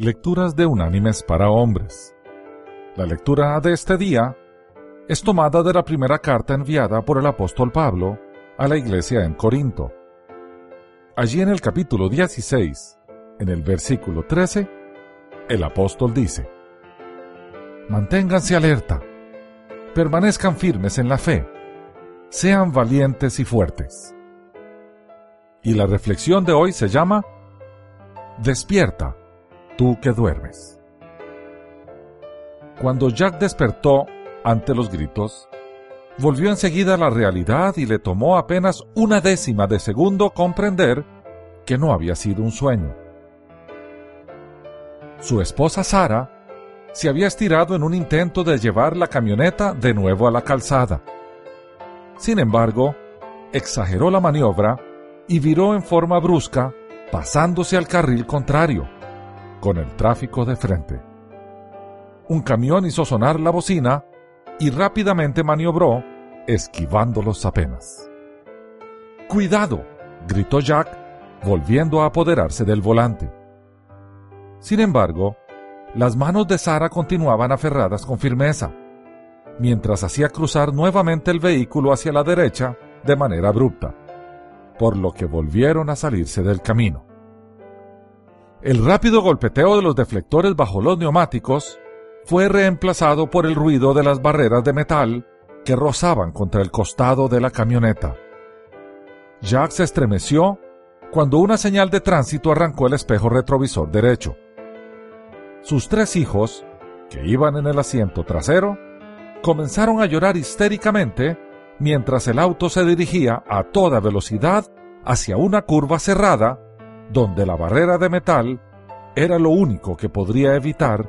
Lecturas de unánimes para hombres. La lectura de este día es tomada de la primera carta enviada por el apóstol Pablo a la iglesia en Corinto. Allí en el capítulo 16, en el versículo 13, el apóstol dice, Manténganse alerta, permanezcan firmes en la fe, sean valientes y fuertes. Y la reflexión de hoy se llama Despierta tú que duermes. Cuando Jack despertó ante los gritos, volvió enseguida a la realidad y le tomó apenas una décima de segundo comprender que no había sido un sueño. Su esposa Sara se había estirado en un intento de llevar la camioneta de nuevo a la calzada. Sin embargo, exageró la maniobra y viró en forma brusca, pasándose al carril contrario con el tráfico de frente. Un camión hizo sonar la bocina y rápidamente maniobró, esquivándolos apenas. ¡Cuidado! gritó Jack, volviendo a apoderarse del volante. Sin embargo, las manos de Sara continuaban aferradas con firmeza, mientras hacía cruzar nuevamente el vehículo hacia la derecha de manera abrupta, por lo que volvieron a salirse del camino. El rápido golpeteo de los deflectores bajo los neumáticos fue reemplazado por el ruido de las barreras de metal que rozaban contra el costado de la camioneta. Jack se estremeció cuando una señal de tránsito arrancó el espejo retrovisor derecho. Sus tres hijos, que iban en el asiento trasero, comenzaron a llorar histéricamente mientras el auto se dirigía a toda velocidad hacia una curva cerrada donde la barrera de metal era lo único que podría evitar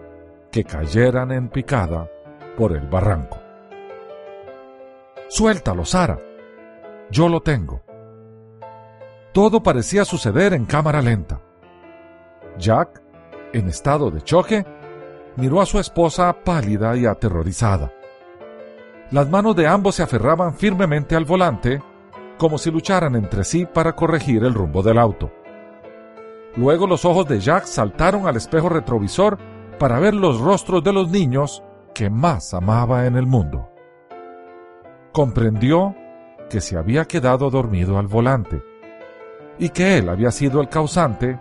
que cayeran en picada por el barranco. Suéltalo, Sara. Yo lo tengo. Todo parecía suceder en cámara lenta. Jack, en estado de choque, miró a su esposa pálida y aterrorizada. Las manos de ambos se aferraban firmemente al volante, como si lucharan entre sí para corregir el rumbo del auto. Luego los ojos de Jack saltaron al espejo retrovisor para ver los rostros de los niños que más amaba en el mundo. Comprendió que se había quedado dormido al volante y que él había sido el causante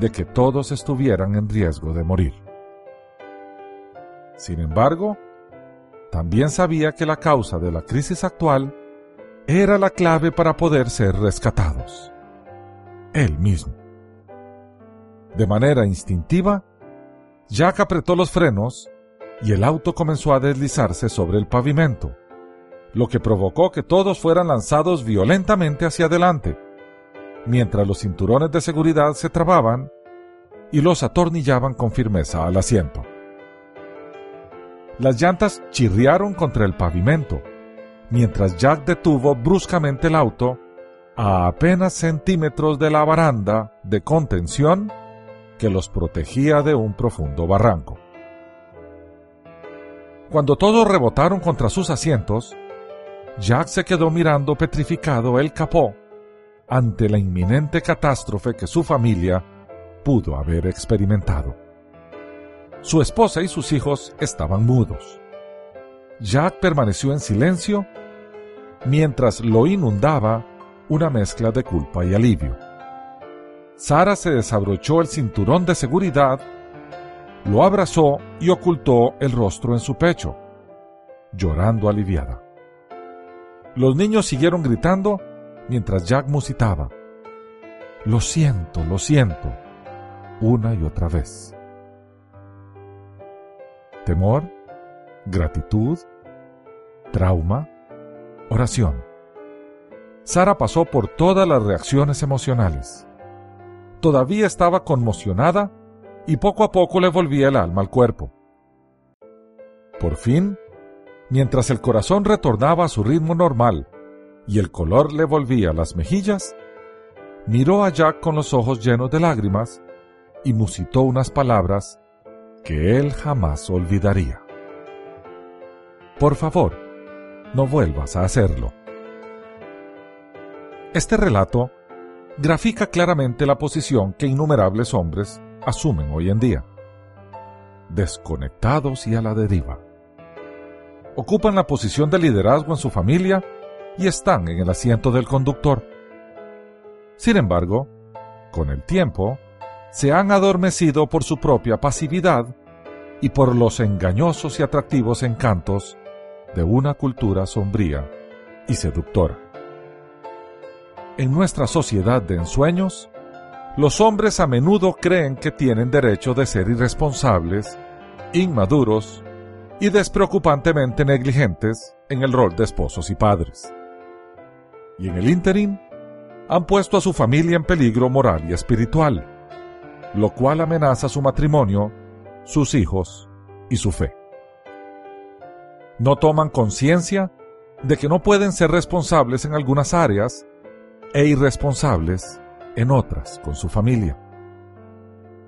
de que todos estuvieran en riesgo de morir. Sin embargo, también sabía que la causa de la crisis actual era la clave para poder ser rescatados. Él mismo. De manera instintiva, Jack apretó los frenos y el auto comenzó a deslizarse sobre el pavimento, lo que provocó que todos fueran lanzados violentamente hacia adelante, mientras los cinturones de seguridad se trababan y los atornillaban con firmeza al asiento. Las llantas chirriaron contra el pavimento, mientras Jack detuvo bruscamente el auto a apenas centímetros de la baranda de contención que los protegía de un profundo barranco. Cuando todos rebotaron contra sus asientos, Jack se quedó mirando petrificado el capó ante la inminente catástrofe que su familia pudo haber experimentado. Su esposa y sus hijos estaban mudos. Jack permaneció en silencio mientras lo inundaba una mezcla de culpa y alivio. Sara se desabrochó el cinturón de seguridad, lo abrazó y ocultó el rostro en su pecho, llorando aliviada. Los niños siguieron gritando mientras Jack musitaba. Lo siento, lo siento, una y otra vez. Temor, gratitud, trauma, oración. Sara pasó por todas las reacciones emocionales todavía estaba conmocionada y poco a poco le volvía el alma al cuerpo. Por fin, mientras el corazón retornaba a su ritmo normal y el color le volvía a las mejillas, miró a Jack con los ojos llenos de lágrimas y musitó unas palabras que él jamás olvidaría. Por favor, no vuelvas a hacerlo. Este relato grafica claramente la posición que innumerables hombres asumen hoy en día. desconectados y a la deriva. Ocupan la posición de liderazgo en su familia y están en el asiento del conductor. Sin embargo, con el tiempo, se han adormecido por su propia pasividad y por los engañosos y atractivos encantos de una cultura sombría y seductora. En nuestra sociedad de ensueños, los hombres a menudo creen que tienen derecho de ser irresponsables, inmaduros y despreocupantemente negligentes en el rol de esposos y padres. Y en el ínterin, han puesto a su familia en peligro moral y espiritual, lo cual amenaza su matrimonio, sus hijos y su fe. No toman conciencia de que no pueden ser responsables en algunas áreas e irresponsables en otras con su familia.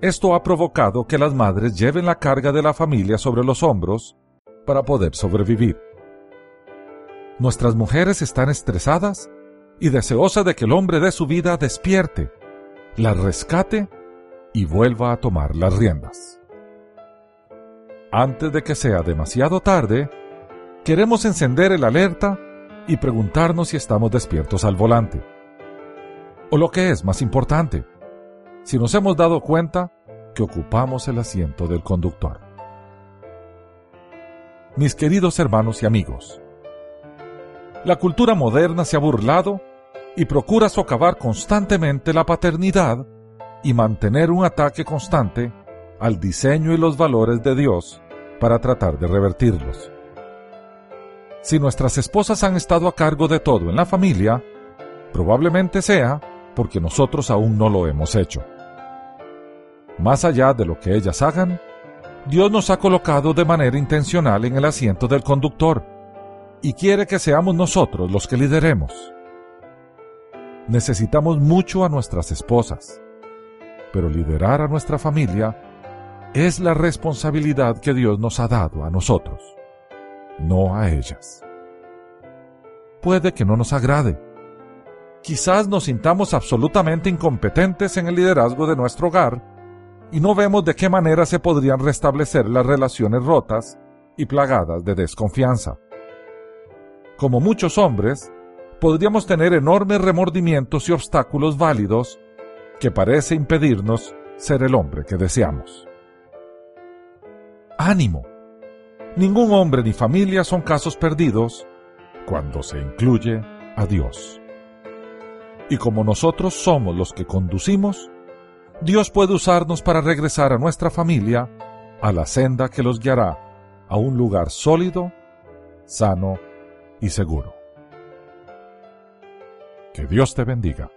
Esto ha provocado que las madres lleven la carga de la familia sobre los hombros para poder sobrevivir. Nuestras mujeres están estresadas y deseosas de que el hombre de su vida despierte, la rescate y vuelva a tomar las riendas. Antes de que sea demasiado tarde, queremos encender el alerta y preguntarnos si estamos despiertos al volante. O lo que es más importante, si nos hemos dado cuenta que ocupamos el asiento del conductor. Mis queridos hermanos y amigos, la cultura moderna se ha burlado y procura socavar constantemente la paternidad y mantener un ataque constante al diseño y los valores de Dios para tratar de revertirlos. Si nuestras esposas han estado a cargo de todo en la familia, probablemente sea porque nosotros aún no lo hemos hecho. Más allá de lo que ellas hagan, Dios nos ha colocado de manera intencional en el asiento del conductor y quiere que seamos nosotros los que lideremos. Necesitamos mucho a nuestras esposas, pero liderar a nuestra familia es la responsabilidad que Dios nos ha dado a nosotros, no a ellas. Puede que no nos agrade, quizás nos sintamos absolutamente incompetentes en el liderazgo de nuestro hogar y no vemos de qué manera se podrían restablecer las relaciones rotas y plagadas de desconfianza. Como muchos hombres, podríamos tener enormes remordimientos y obstáculos válidos que parece impedirnos ser el hombre que deseamos. Ánimo. Ningún hombre ni familia son casos perdidos cuando se incluye a Dios. Y como nosotros somos los que conducimos, Dios puede usarnos para regresar a nuestra familia a la senda que los guiará a un lugar sólido, sano y seguro. Que Dios te bendiga.